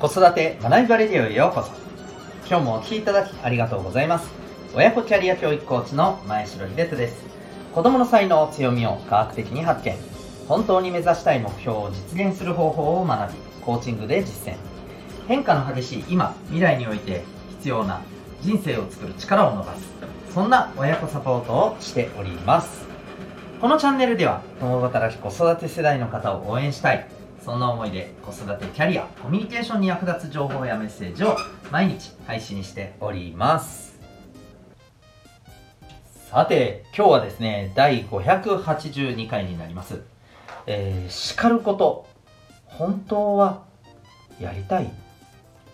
子育て学びバレディオへようこそ。今日もお聴きいただきありがとうございます。親子キャリア教育コーチの前城秀人です。子供の才能強みを科学的に発見。本当に目指したい目標を実現する方法を学びコーチングで実践。変化の激しい今未来において必要な人生を作る力を伸ばす。そんな親子サポートをしております。このチャンネルでは共働き子育て世代の方を応援したい。そんな思いで子育てキャリアコミュニケーションに役立つ情報やメッセージを毎日配信しております。さて今日はですね第582回になります。えー、叱ること本当はやりたい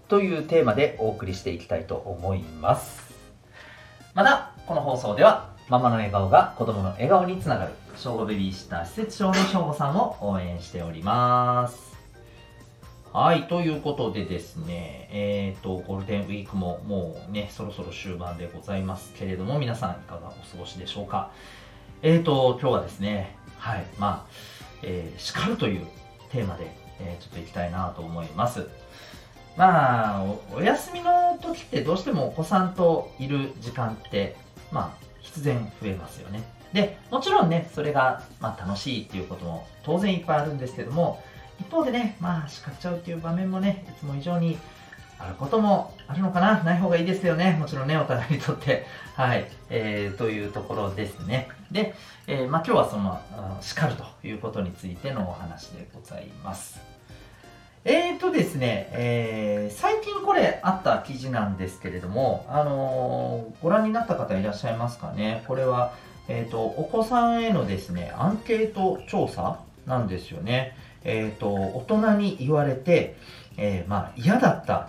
というテーマでお送りしていきたいと思います。またこの放送ではママの笑顔が子供の笑顔につながる小5ベビーシッター施設長の省吾さんを応援しておりますはい、ということでですね、えっ、ー、と、ゴールデンウィークももうね、そろそろ終盤でございますけれども、皆さんいかがお過ごしでしょうか。えっ、ー、と、今日はですね、はい、まあ、えー、叱るというテーマで、えー、ちょっといきたいなと思います。まあ、お休みの時ってどうしてもお子さんといる時間って、まあ、必然増えますよね。で、もちろんね、それが、ま、楽しいっていうことも当然いっぱいあるんですけども、一方でね、まあ、叱っちゃうっていう場面もね、いつも以上にあることもあるのかなない方がいいですよね。もちろんね、お互いにとって。はい。えー、というところですね。で、えー、まあ今日はその、叱るということについてのお話でございます。ーとですね、えー、最近これあった記事なんですけれども、あのー、ご覧になった方いらっしゃいますかね？これは、えっ、ー、と、お子さんへのですね、アンケート調査なんですよね。えっ、と、大人に言われて、えまあ嫌だった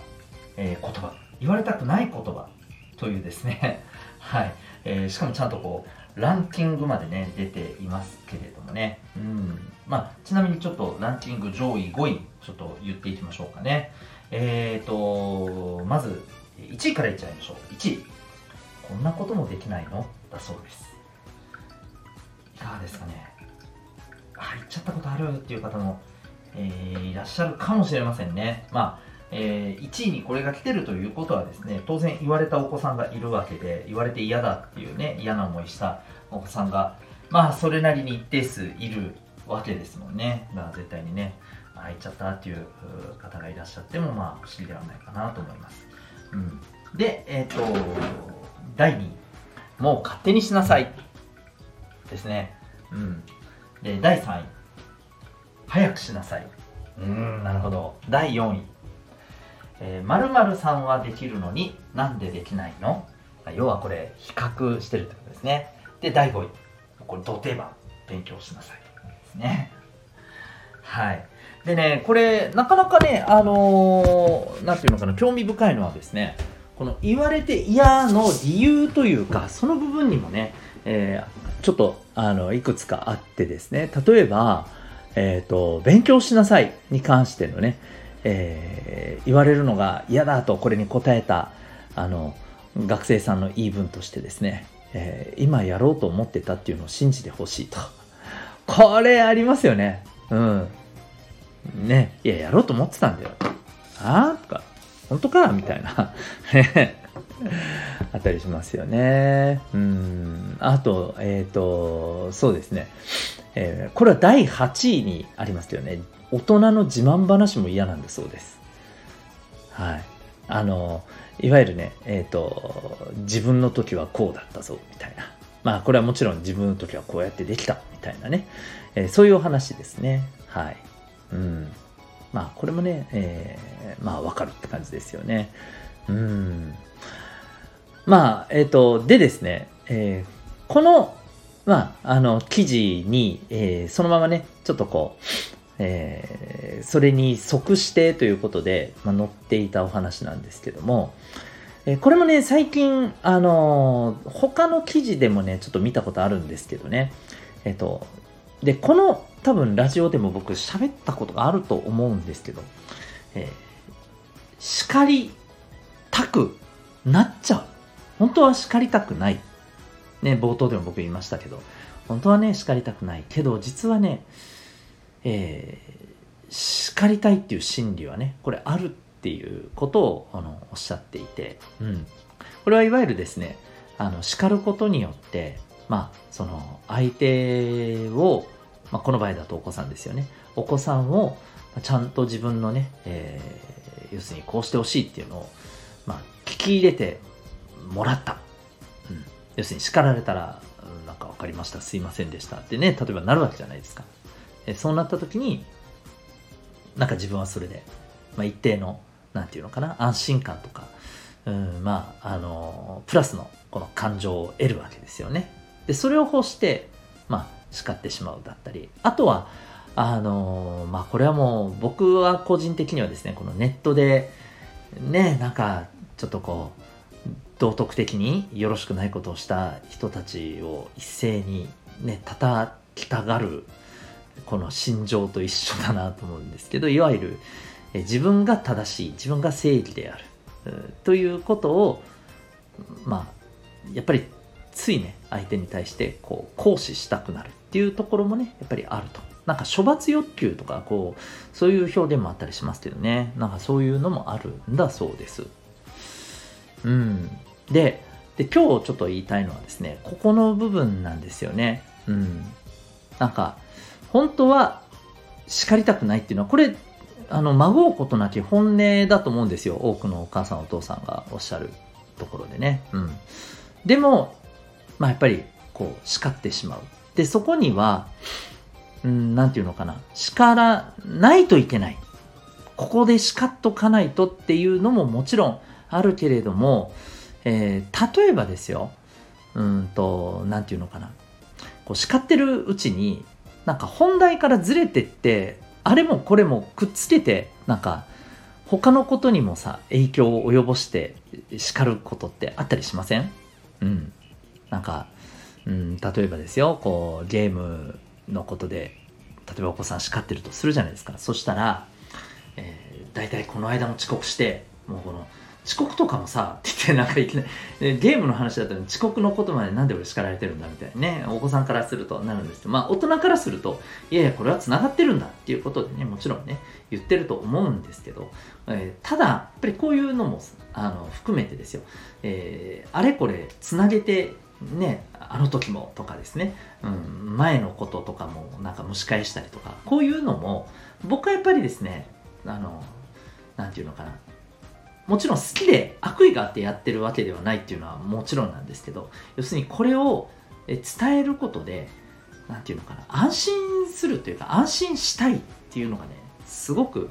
え、言葉言われたくない言葉というですね はい、えー、しかもちゃんとこうランキングまでね出ていますけれどもね。うん。まあちなみにちょっとランキング上位5位ちょっと言っていきましょうかね。えっ、ー、とまず1位からいっちゃいましょう。1位。こんなこともできないの？だそうです。いかがですかね。あ言っちゃったことあるっていう方も、えー、いらっしゃるかもしれませんね。まあえー、1位にこれが来てるということはですね当然言われたお子さんがいるわけで言われて嫌だっていうね嫌な思いしたお子さんがまあそれなりに一定数いるわけですもんね。だから絶対にね入っちゃったっていう方がいらっしゃってもまあ不思議ではないかなと思います、うん、でえっ、ー、と第2位もう勝手にしなさいですね。うん。で第3位早くしなさい。うんなるほど。第4位えー、〇〇さんはできるのになんでできないの？要はこれ比較してるってことですね。で第5位。これ土定番。勉強しなさい。ですね。はい。でねこれなかなかねあのー、ていうのかな興味深いのはですねこの言われて嫌の理由というかその部分にもね、えー、ちょっとあのいくつかあってですね。例えば、えーと勉強しなさいに関してのねえー、言われるのが嫌だとこれに答えたあの学生さんの言い分としてですね、えー、今やろうと思ってたっていうのを信じてほしいと。これありますよね。うん。ね、いや、やろうと思ってたんだよ。ああとか、本当かみたいな。あったりしますよね。うん。あと、えっ、ー、と、そうですね。えー、これは第8位にありますよね。大人の自慢話も嫌なんだそうです。はい。あの、いわゆるね、えっ、ー、と、自分の時はこうだったぞ、みたいな。まあ、これはもちろん自分の時はこうやってできた、みたいなね。えー、そういうお話ですね。はい。うん。まあ、これもね、えー、まあ、わかるって感じですよね。うん。まあ、えっ、ー、と、でですね、えー、この、まあ、あの、記事に、えー、そのままね、ちょっとこう、えー、それに即してということで、まあ、載っていたお話なんですけども、えー、これもね、最近、あのー、他の記事でもね、ちょっと見たことあるんですけどね、えっ、と、で、この多分ラジオでも僕喋ったことがあると思うんですけど、えー、叱りたくなっちゃう。本当は叱りたくない。ね、冒頭でも僕言いましたけど、本当はね、叱りたくない。けど、実はね、えー、叱りたいっていう心理はねこれあるっていうことをあのおっしゃっていて、うん、これはいわゆるですねあの叱ることによってまあその相手を、まあ、この場合だとお子さんですよね。お子さんをちゃんと自分のね、えー、要するにこうしてほしいっていうのを、まあ、聞き入れてもらった、うん、要するに叱られたら、うん、なんか分かりました。すいませんでしたってね例えばなるわけじゃないですか、そうなった時になんか自分はそれで、まあ、一定のなんていうのかな安心感とか、うん、まああのプラスのこの感情を得るわけですよね。でそれを欲してまあ叱ってしまうだったりあとはあのまあこれはもう僕は個人的にはですねこのネットでねなんかちょっとこう道徳的によろしくないことをした人たちを一斉にね叩きたがるこの心情と一緒だなと思うんですけどいわゆる自分が正しい自分が正義であるということをまあやっぱりついね相手に対してこう行使したくなるっていうところもねやっぱりあると。なんか処罰欲求とかこうそういう表現もあったりしますけどね。なんかそういうのもあるんだそうです。うん。でで今日ちょっと言いたいのはですねここの部分なんですよね。うん。なんか本当は叱りたくないっていうのは、これ、あの、まごうことなき本音だと思うんですよ。多くのお母さんお父さんがおっしゃるところでね。うん。でも、まあやっぱり、こう、叱ってしまう。で、そこには、うん、なんていうのかな。叱らないといけない。ここで叱っとかないとっていうのももちろんあるけれども、えー、例えばですよ。うんと、なんていうのかな。こう叱ってるうちに、なんか本題からずれてってあれもこれもくっつけてなんか他のことにもさ影響を及ぼして叱ることってあったりしません？うん。なんか、うん、例えばですよこうゲームのことで例えばお子さん叱ってるとするじゃないですか。そしたら、えー、大体この間も遅刻してもうこの遅刻とかもさ、って言ってなんかいきなり、ゲームの話だったら遅刻のことまでなんで俺叱られてるんだみたいなね、お子さんからするとなるんです。けど、まあ大人からすると、いやいや、これは繋がってるんだっていうことでね、もちろんね、言ってると思うんですけど、えー、ただ、やっぱりこういうのもあの含めてですよ、えー、あれこれ繋げて、ね、あの時もとかですね、うん、前のこととかもなんか蒸し返したりとか、こういうのも、僕はやっぱりですね、あの、なんていうのかな、もちろん好きで悪意があってやってるわけではないっていうのはもちろんなんですけど要するにこれを伝えることで何て言うのかな安心するというか安心したいっていうのがねすごく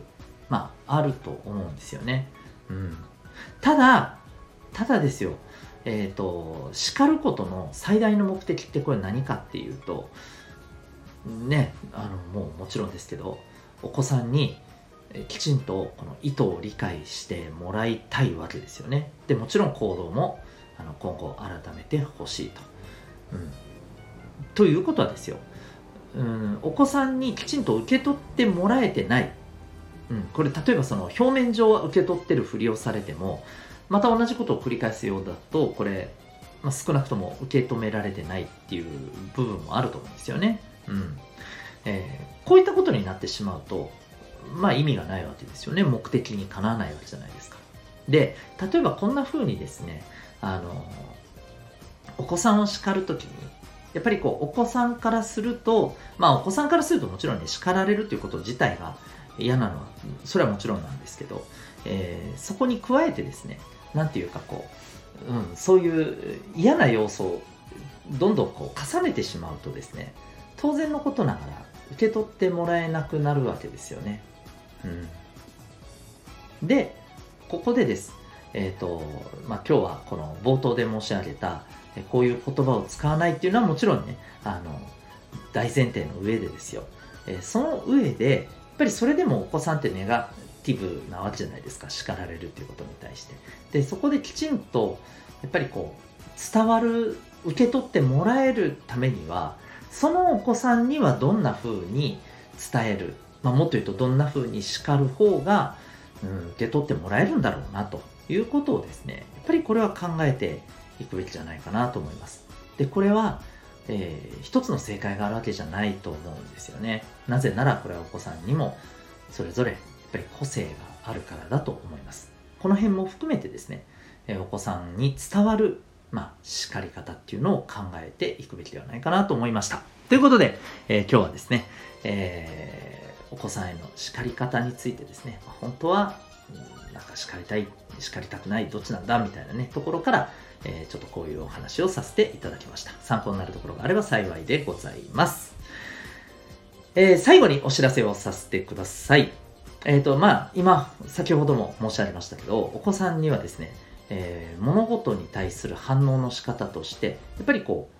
まああると思うんですよね。うん、ただただですよえっ、ー、と叱ることの最大の目的ってこれ何かっていうとねあのもうもちろんですけどお子さんにきちんとこの意図を理解してもらいたいわけですよね。でもちろん行動もあの今後改めてほしいと。うん、ということはですよ、うん、お子さんにきちんと受け取ってもらえてない、うん、これ例えばその表面上は受け取ってるふりをされてもまた同じことを繰り返すようだとこれ、まあ、少なくとも受け止められてないっていう部分もあると思うんですよね。うんえー、こういったことになってしまうとまあ意味がないわけですよね。目的にかなわないわけじゃないですか。で、例えばこんな風にですね、あの、お子さんを叱るときに、やっぱりこう、お子さんからすると、まあお子さんからするともちろんね、叱られるということ自体が嫌なのは、それはもちろんなんですけど、えー、そこに加えてですね、なんていうかこう、うん、そういう嫌な要素をどんどんこう重ねてしまうとですね、当然のことながら受け取ってもらえなくなるわけですよね。うん、でここでです、えーとまあ、今日はこの冒頭で申し上げたこういう言葉を使わないっていうのはもちろんねあの大前提の上でですよ、えー、その上でやっぱりそれでもお子さんってネガティブなわけじゃないですか。叱られるっていうことに対して。でそこできちんとやっぱりこう伝わる受け取ってもらえるためにはそのお子さんにはどんな風に伝えるまあ、もっと言うとどんな風に叱る方が、うん、受け取ってもらえるんだろうなということをですね、やっぱりこれは考えていくべきじゃないかなと思います。で、これは、えー、一つの正解があるわけじゃないと思うんですよね。なぜならこれはお子さんにもそれぞれやっぱり個性があるからだと思いますこの辺も含めてですね、えお子さんに伝わるまあ、叱り方っていうのを考えていくべきではないかなと思いました。ということで、えー、今日はですね、えー、お子さんへの叱り方についてですね、本当は、なんか叱りたい、叱りたくない、どっちなんだみたいなね、ところから、えー、ちょっとこういうお話をさせていただきました。参考になるところがあれば幸いでございます。えー、最後にお知らせをさせてください。えっ、ー、と、まあ、今、先ほども申し上げましたけど、お子さんにはですね、えー、物事に対する反応の仕方としてやっぱりこう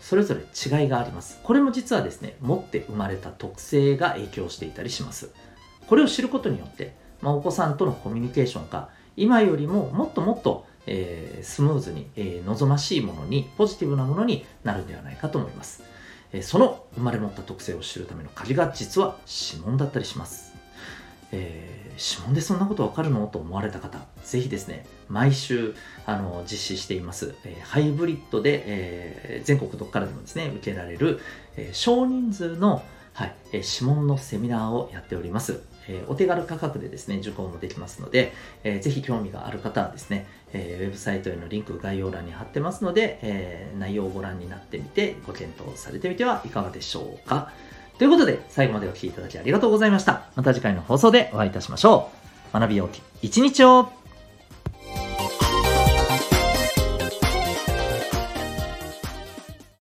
それぞれ違いがあります。これも実はですね持って生まれた特性が影響していたりします。これを知ることによって、まあ、お子さんとのコミュニケーションが今よりももっともっと、えー、スムーズに、えー、望ましいものにポジティブなものになるんではないかと思います、え、その生まれ持った特性を知るための鍵が実は指紋だったりします。えー、指紋でそんなことわかるの？と思われた方、ぜひですね、毎週、あの、実施しています、えー、ハイブリッドで、えー、全国どこからでもですね、受けられる、え少人数の、はい、え指紋のセミナーをやっております。えお手軽価格でですね、受講もできますので、えー、ぜひ興味がある方はですね、えー、ウェブサイトへのリンク概要欄に貼ってますので、えー、内容をご覧になってみて、ご検討されてみてはいかがでしょうか。ということで、最後までお聴きいただきありがとうございました。また次回の放送でお会いいたしましょう。学びようき一日を